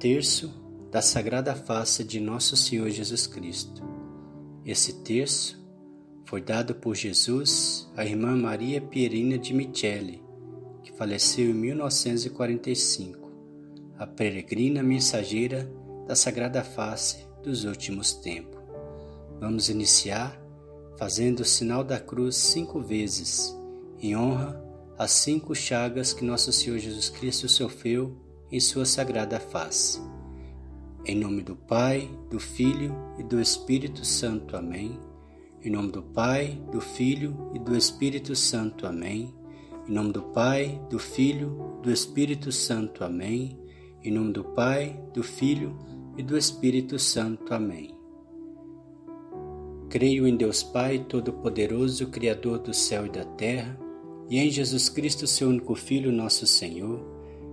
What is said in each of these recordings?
Terço da Sagrada Face de Nosso Senhor Jesus Cristo. Esse terço foi dado por Jesus à irmã Maria Pierina de Michele, que faleceu em 1945, a peregrina mensageira da Sagrada Face dos últimos tempos. Vamos iniciar fazendo o sinal da cruz cinco vezes, em honra às cinco chagas que Nosso Senhor Jesus Cristo sofreu em Sua Sagrada Face. Em nome do Pai, do Filho e do Espírito Santo. Amém. Em nome do Pai, do Filho e do Espírito Santo. Amém. Em nome do Pai, do Filho, do Espírito Santo. Amém. Em nome do Pai, do Filho e do Espírito Santo. Amém. Creio em Deus Pai Todo-Poderoso, Criador do céu e da terra, e em Jesus Cristo, seu único Filho, nosso Senhor,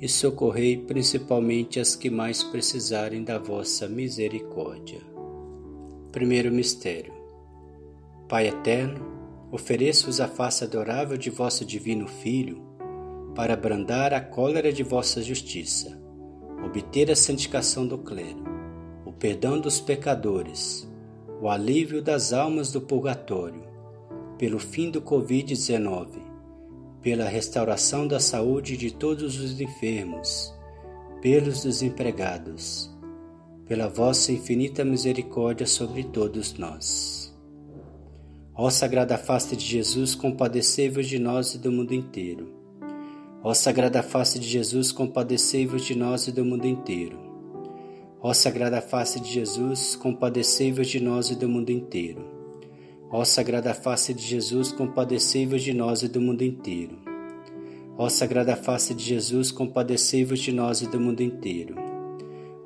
e socorrei principalmente as que mais precisarem da vossa misericórdia. Primeiro mistério. Pai eterno, ofereço-vos a face adorável de vosso divino Filho, para abrandar a cólera de vossa justiça, obter a santificação do clero, o perdão dos pecadores, o alívio das almas do purgatório, pelo fim do Covid-19, pela restauração da saúde de todos os enfermos, pelos desempregados, pela vossa infinita misericórdia sobre todos nós. Ó Sagrada Face de Jesus, compadecei-vos de nós e do mundo inteiro. Ó Sagrada Face de Jesus, compadecei-vos de nós e do mundo inteiro. Ó Sagrada Face de Jesus, compadecei-vos de nós e do mundo inteiro. Ó Sagrada Face de Jesus, compadecei-vos de nós e do mundo inteiro. Ó Sagrada Face de Jesus, compadecei-vos de nós e do mundo inteiro.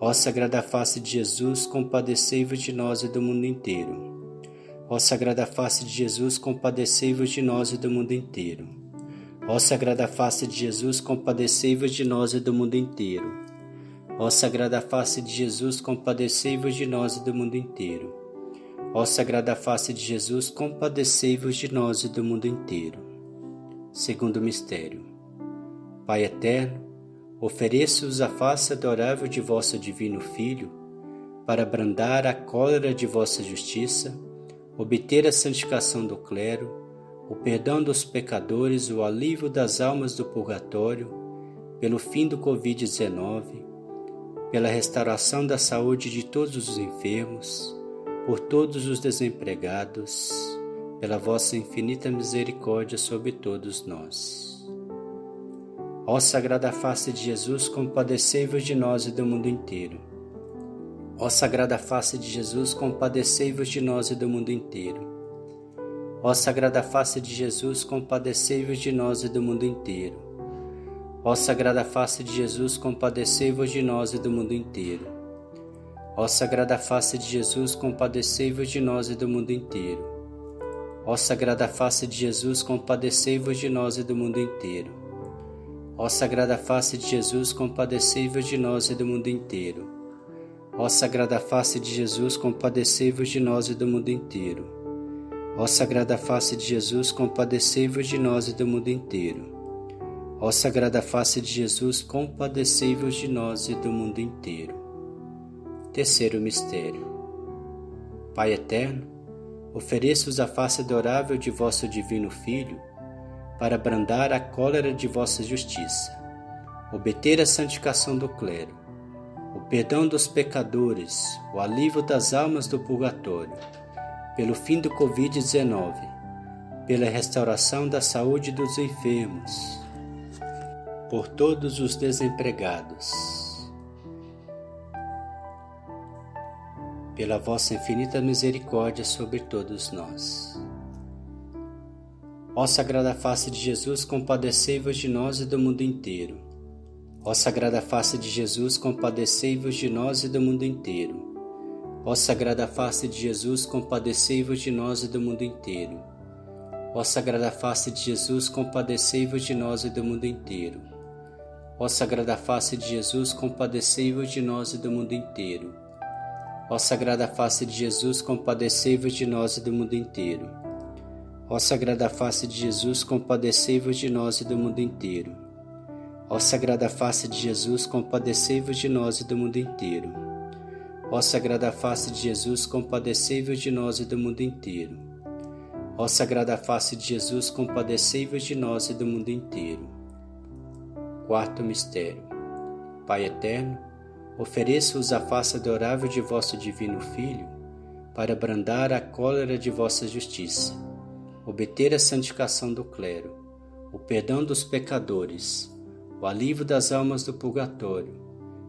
Ó Sagrada Face de Jesus, compadecei-vos de nós e do mundo inteiro. Ó Sagrada Face de Jesus, compadecei-vos de nós e do mundo inteiro. Ó Sagrada Face de Jesus, compadecei-vos de nós e do mundo inteiro. Ó Sagrada Face de Jesus, compadecei-vos de nós e do mundo inteiro. Ó Sagrada Face de Jesus, compadecei-vos de nós e do mundo inteiro. Segundo mistério. Pai eterno, ofereço-vos a face adorável de vosso divino Filho, para abrandar a cólera de vossa justiça, obter a santificação do clero, o perdão dos pecadores, o alívio das almas do purgatório, pelo fim do Covid-19, pela restauração da saúde de todos os enfermos, por todos os desempregados, pela vossa infinita misericórdia sobre todos nós. Ó Sagrada Face de Jesus, compadecei-vos de nós e do mundo inteiro. Ó Sagrada Face de Jesus, compadecei-vos de nós e do mundo inteiro. Ó Sagrada Face de Jesus, compadecei-vos de nós e do mundo inteiro. Ó Sagrada Face de Jesus, compadecei-vos de nós e do mundo inteiro. Ó Sagrada Face de Jesus, compadecei-vos de nós e do mundo inteiro. Ó Sagrada Face de Jesus, compadecei-vos de nós e do mundo inteiro. Ó Sagrada Face de Jesus, compadecei-vos de nós e do mundo inteiro. Ó Sagrada Face de Jesus, compadecei-vos de nós e do mundo inteiro. Ó Sagrada Face de Jesus, compadecei-vos de nós e do mundo inteiro. Ó Sagrada Face de Jesus, compadecei-vos de nós e do mundo inteiro. Terceiro mistério. Pai eterno, ofereço-vos a face adorável de vosso divino Filho, para brandar a cólera de vossa justiça, obter a santificação do clero o perdão dos pecadores, o alívio das almas do purgatório, pelo fim do Covid-19, pela restauração da saúde dos enfermos, por todos os desempregados, pela vossa infinita misericórdia sobre todos nós. Ó Sagrada Face de Jesus, compadecei-vos de nós e do mundo inteiro Ó Sagrada Face de Jesus, compadecei-vos de nós e do mundo inteiro. Ó Sagrada Face de Jesus, compadecei-vos de nós e do mundo inteiro. Ó Sagrada Face de Jesus, compadecei-vos de nós e do mundo inteiro. Ó Sagrada Face de Jesus, compadecei-vos de nós e do mundo inteiro. Ó Sagrada Face de Jesus, compadecei-vos de nós e do mundo inteiro. Ó Sagrada Face de Jesus, compadecei-vos de nós e do mundo inteiro. Ó Sagrada Face de Jesus, compadecei-vos de nós e do mundo inteiro. Ó Sagrada Face de Jesus, compadecei-vos de nós e do mundo inteiro. Ó Sagrada Face de Jesus, compadecei-vos de nós e do mundo inteiro. Quarto mistério. Pai eterno, ofereço-vos a face adorável de vosso divino Filho, para brandar a cólera de vossa justiça, obter a santificação do clero, o perdão dos pecadores, o alívio das almas do purgatório,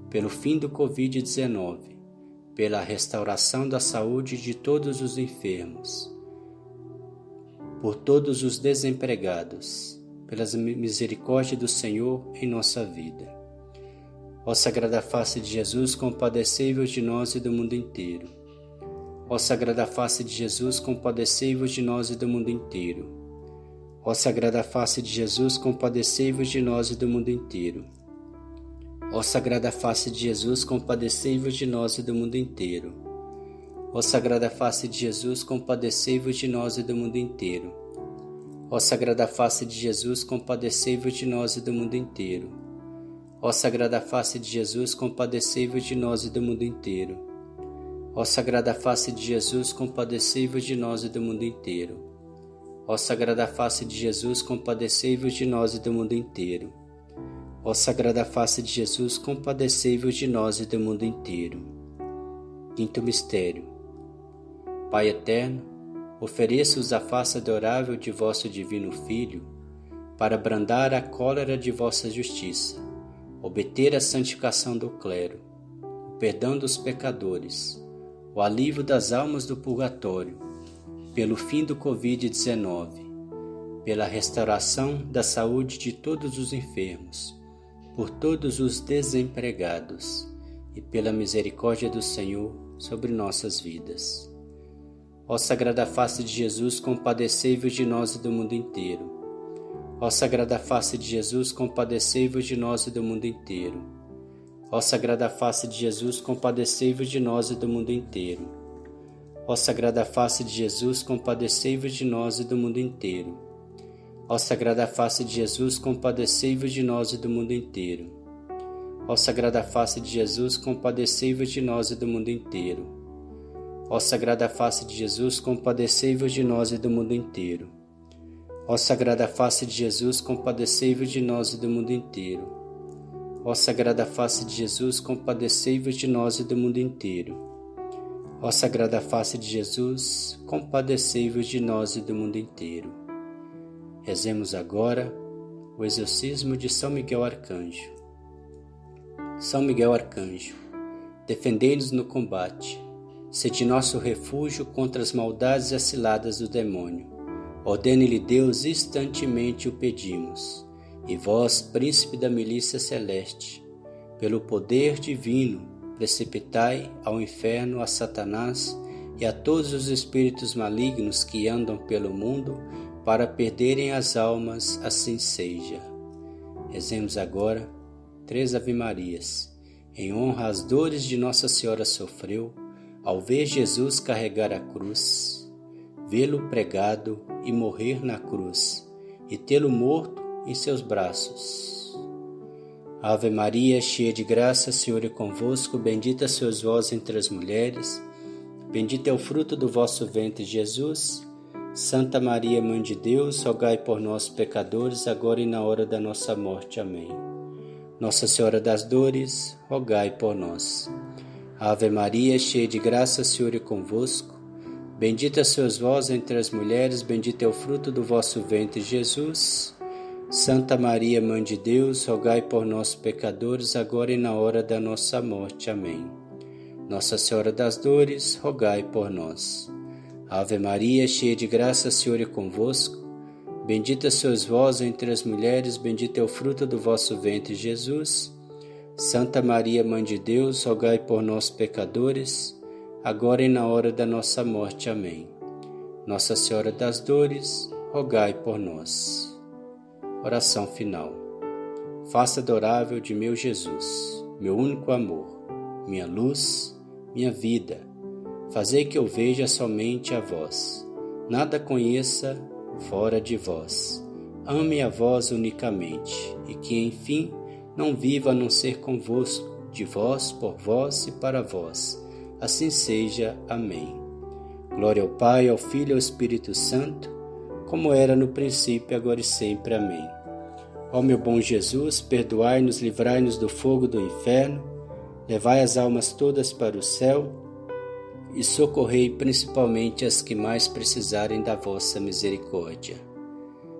pelo fim do Covid-19, pela restauração da saúde de todos os enfermos, por todos os desempregados, pelas misericórdia do Senhor em nossa vida. Ó Sagrada Face de Jesus, compadecei-vos de nós e do mundo inteiro. Ó Sagrada Face de Jesus, compadecei-vos de nós e do mundo inteiro. Ó Sagrada Face de Jesus, compadecei-vos de nós e do mundo inteiro. Ó Sagrada Face de Jesus, compadecei-vos de nós e do mundo inteiro. Ó Sagrada Face de Jesus, compadecei-vos de nós e do mundo inteiro. Ó Sagrada Face de Jesus, compadecei-vos de nós e do mundo inteiro. Ó Sagrada Face de Jesus, compadecei-vos de nós e do mundo inteiro. Ó Sagrada Face de Jesus, compadecei-vos de nós e do mundo inteiro. Ó Sagrada Face de Jesus, compadecei-vos de nós e do mundo inteiro. Ó Sagrada Face de Jesus, compadecei-vos de nós e do mundo inteiro. Quinto Mistério. Pai Eterno, ofereço-vos a face adorável de vosso Divino Filho, para brandar a cólera de vossa justiça, obter a santificação do clero, o perdão dos pecadores, o alívio das almas do purgatório, pelo fim do Covid-19, pela restauração da saúde de todos os enfermos, por todos os desempregados e pela misericórdia do Senhor sobre nossas vidas. Ó Sagrada Face de Jesus, compadecei-vos de nós e do mundo inteiro. Ó Sagrada Face de Jesus, compadecei-vos de nós e do mundo inteiro. Ó Sagrada Face de Jesus, compadecei-vos de nós e do mundo inteiro. Ó Sagrada Face de Jesus, compadecei-vos de nós e do mundo inteiro. Ó Sagrada Face de Jesus, compadecei-vos de nós e do mundo inteiro. Ó Sagrada Face de Jesus, compadecei-vos de nós e do mundo inteiro. Ó Sagrada Face de Jesus, compadecei-vos de nós e do mundo inteiro. Ó Sagrada Face de Jesus, compadecei-vos de nós e do mundo inteiro. Ó Sagrada Face de Jesus, compadecei-vos de nós e do mundo inteiro. Ó Sagrada Face de Jesus, compadecei-vos de nós e do mundo inteiro. Rezemos agora o exorcismo de São Miguel Arcanjo. São Miguel Arcanjo, defendei-nos no combate, sede nosso refúgio contra as maldades e as ciladas do demônio. Ordene-lhe Deus, instantemente o pedimos. E vós, príncipe da milícia celeste, pelo poder divino, precipitai ao inferno a Satanás e a todos os espíritos malignos que andam pelo mundo para perderem as almas, assim seja. Rezemos agora três Ave-Marias. em honra às dores de Nossa Senhora sofreu ao ver Jesus carregar a cruz, vê-lo pregado e morrer na cruz, e tê-lo morto em seus braços. Ave Maria, cheia de graça, Senhor é convosco, bendita sois vós entre as mulheres, bendito é o fruto do vosso ventre, Jesus. Santa Maria, Mãe de Deus, rogai por nós, pecadores, agora e na hora da nossa morte. Amém. Nossa Senhora das Dores, rogai por nós. Ave Maria, cheia de graça, Senhor é convosco. Bendita sois vós entre as mulheres, bendito é o fruto do vosso ventre, Jesus. Santa Maria, Mãe de Deus, rogai por nós, pecadores, agora e na hora da nossa morte. Amém. Nossa Senhora das Dores, rogai por nós. Ave Maria, cheia de graça, Senhor é convosco. Bendita sois vós entre as mulheres, bendito é o fruto do vosso ventre, Jesus. Santa Maria, Mãe de Deus, rogai por nós, pecadores, agora e na hora da nossa morte. Amém. Nossa Senhora das Dores, rogai por nós. Oração final. Faça adorável de meu Jesus, meu único amor, minha luz, minha vida. Fazei que eu veja somente a vós. Nada conheça fora de vós. Ame a vós unicamente, e que, enfim, não viva a não ser convosco, de vós, por vós e para vós. Assim seja. Amém. Glória ao Pai, ao Filho e ao Espírito Santo, como era no princípio, agora e sempre. Amém. Ó meu bom Jesus, perdoai-nos, livrai-nos do fogo do inferno, levai as almas todas para o céu e socorrei principalmente as que mais precisarem da vossa misericórdia.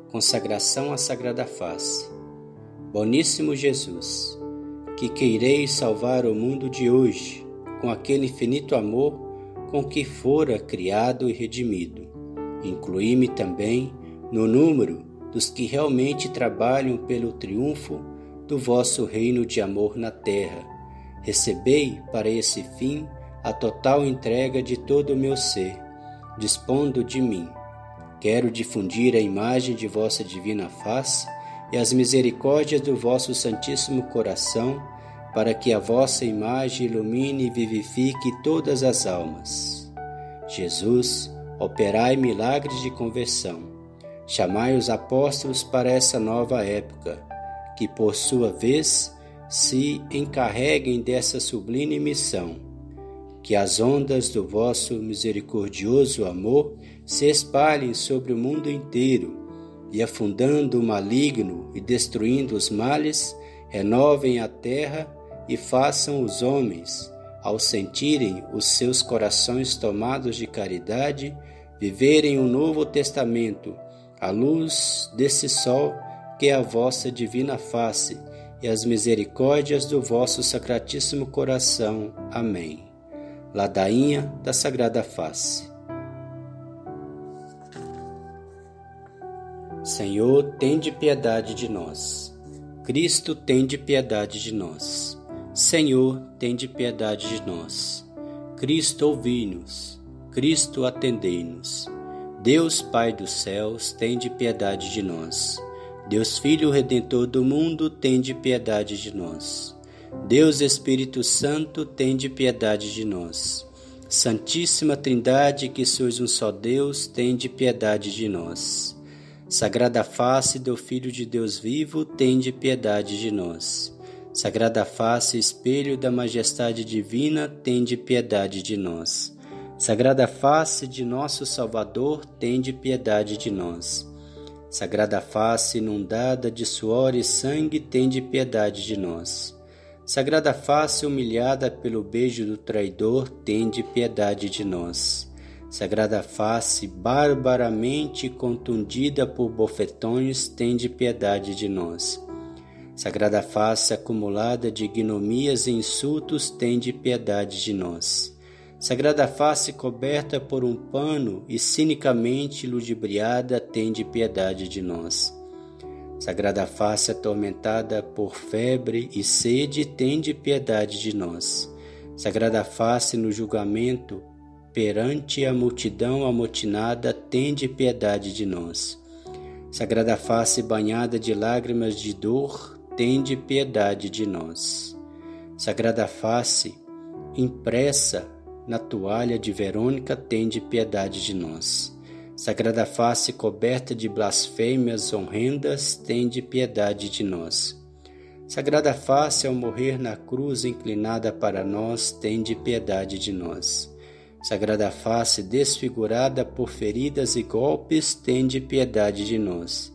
Consagração à Sagrada Face. Boníssimo Jesus, que queireis salvar o mundo de hoje com aquele infinito amor com que fora criado e redimido. Inclui-me também no número dos que realmente trabalham pelo triunfo do vosso reino de amor na terra. Recebei para esse fim a total entrega de todo o meu ser, dispondo de mim. Quero difundir a imagem de vossa divina face e as misericórdias do vosso Santíssimo Coração, para que a vossa imagem ilumine e vivifique todas as almas. Jesus, operai milagres de conversão. Chamai os apóstolos para essa nova época, que por sua vez se encarreguem dessa sublime missão. Que as ondas do vosso misericordioso amor se espalhem sobre o mundo inteiro e afundando o maligno e destruindo os males, renovem a terra e façam os homens, ao sentirem os seus corações tomados de caridade, viverem um novo testamento, à luz desse sol que é a vossa divina face e as misericórdias do vosso sacratíssimo coração. Amém. Ladainha da Sagrada Face. Senhor, tende piedade de nós. Cristo, tende piedade de nós. Senhor, tende piedade de nós. Cristo, ouvi-nos. Cristo, atendei-nos. Deus, Pai dos céus, tende piedade de nós. Deus, Filho Redentor do mundo, tende piedade de nós. Deus Espírito Santo, tende piedade de nós. Santíssima Trindade, que sois um só Deus, tende piedade de nós. Sagrada face do Filho de Deus vivo, tende piedade de nós. Sagrada face, espelho da majestade divina, tende piedade de nós. Sagrada face de nosso Salvador, tende piedade de nós. Sagrada face inundada de suor e sangue, tende piedade de nós. Sagrada face humilhada pelo beijo do traidor, tende piedade de nós. Sagrada face, barbaramente contundida por bofetões, tende piedade de nós. Sagrada face acumulada de ignomias e insultos, tende piedade de nós. Sagrada face coberta por um pano e cinicamente ludibriada, tende piedade de nós. Sagrada face atormentada por febre e sede, tende piedade de nós. Sagrada face no julgamento, perante a multidão amotinada, tende piedade de nós. Sagrada face banhada de lágrimas de dor, tende piedade de nós. Sagrada Face, impressa na toalha de Verônica, tende piedade de nós. Sagrada Face, coberta de blasfêmias horrendas, tende piedade de nós. Sagrada Face, ao morrer na cruz inclinada para nós, tende piedade de nós. Sagrada Face, desfigurada por feridas e golpes, tende piedade de nós.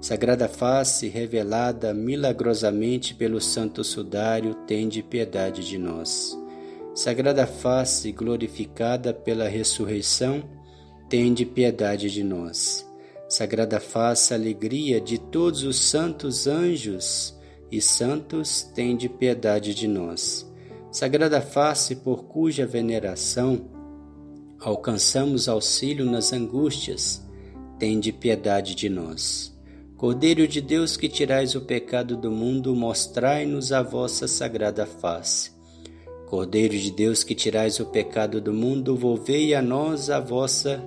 Sagrada Face, revelada milagrosamente pelo Santo Sudário, tende piedade de nós. Sagrada Face, glorificada pela ressurreição, tende piedade de nós. Sagrada Face, alegria de todos os santos anjos e santos, tende piedade de nós. Sagrada Face, por cuja veneração alcançamos auxílio nas angústias, tende piedade de nós. Cordeiro de Deus que tirais o pecado do mundo, mostrai-nos a vossa sagrada face. Cordeiro de Deus que tirais o pecado do mundo, volvei a nós a vossa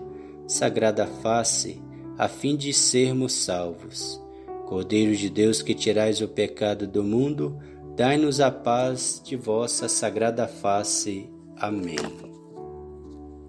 sagrada face, a fim de sermos salvos. Cordeiro de Deus que tirais o pecado do mundo, dai-nos a paz de vossa sagrada face. Amém.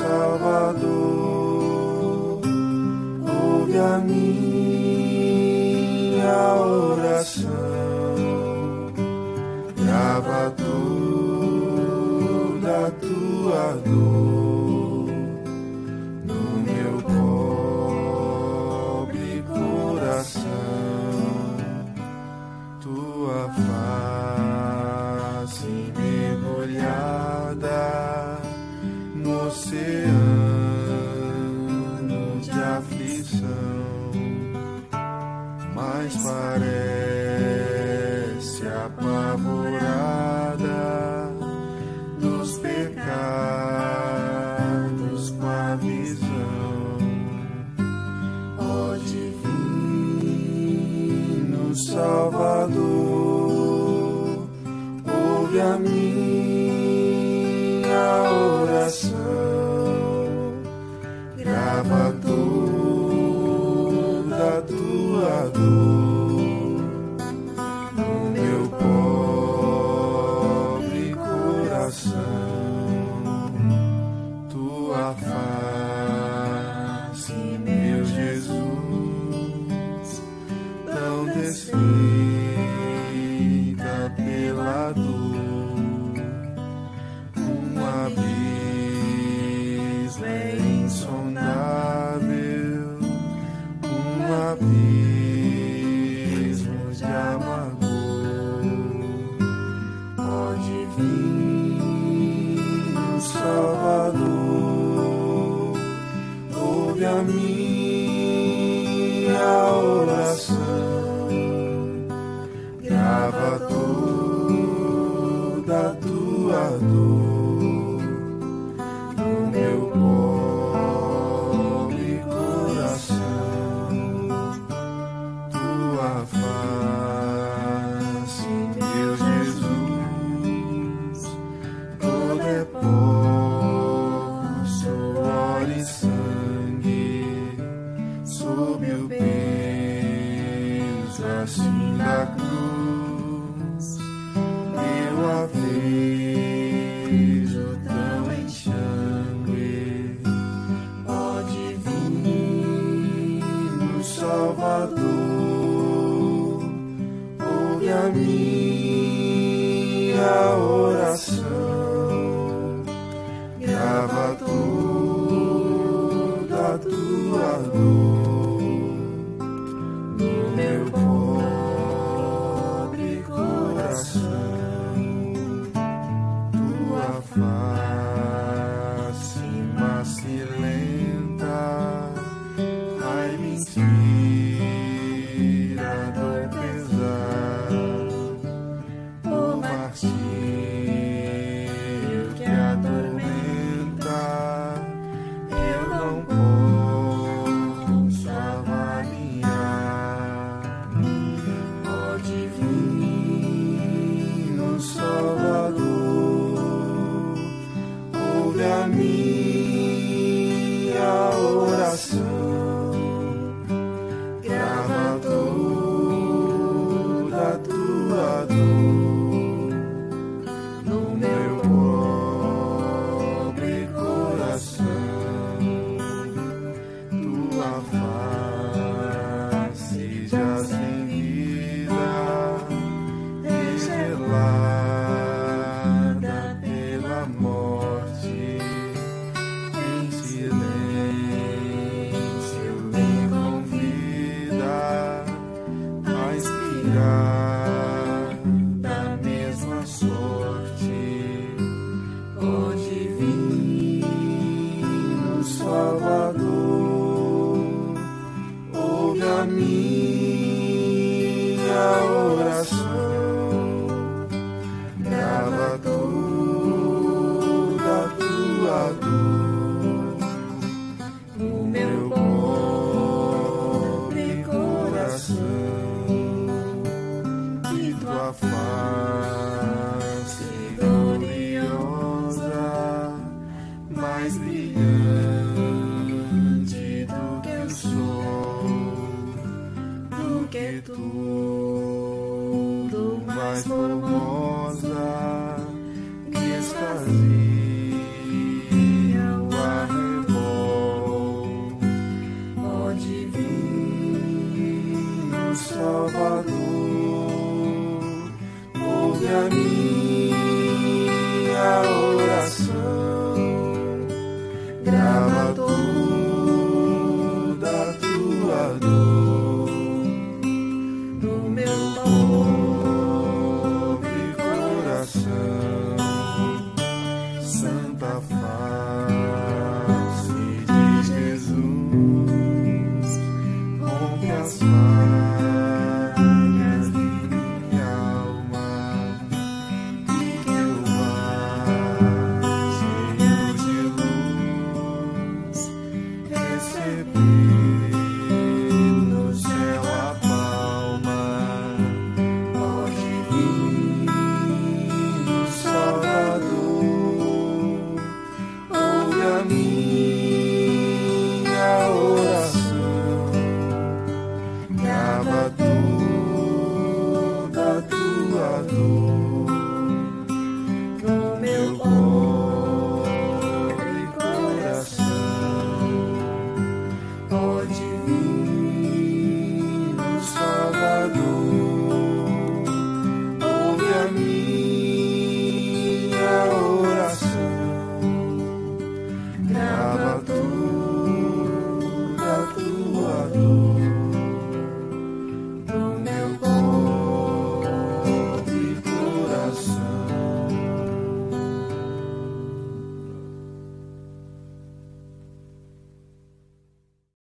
Salvador, ouve a minha oração, grava toda a tua dor.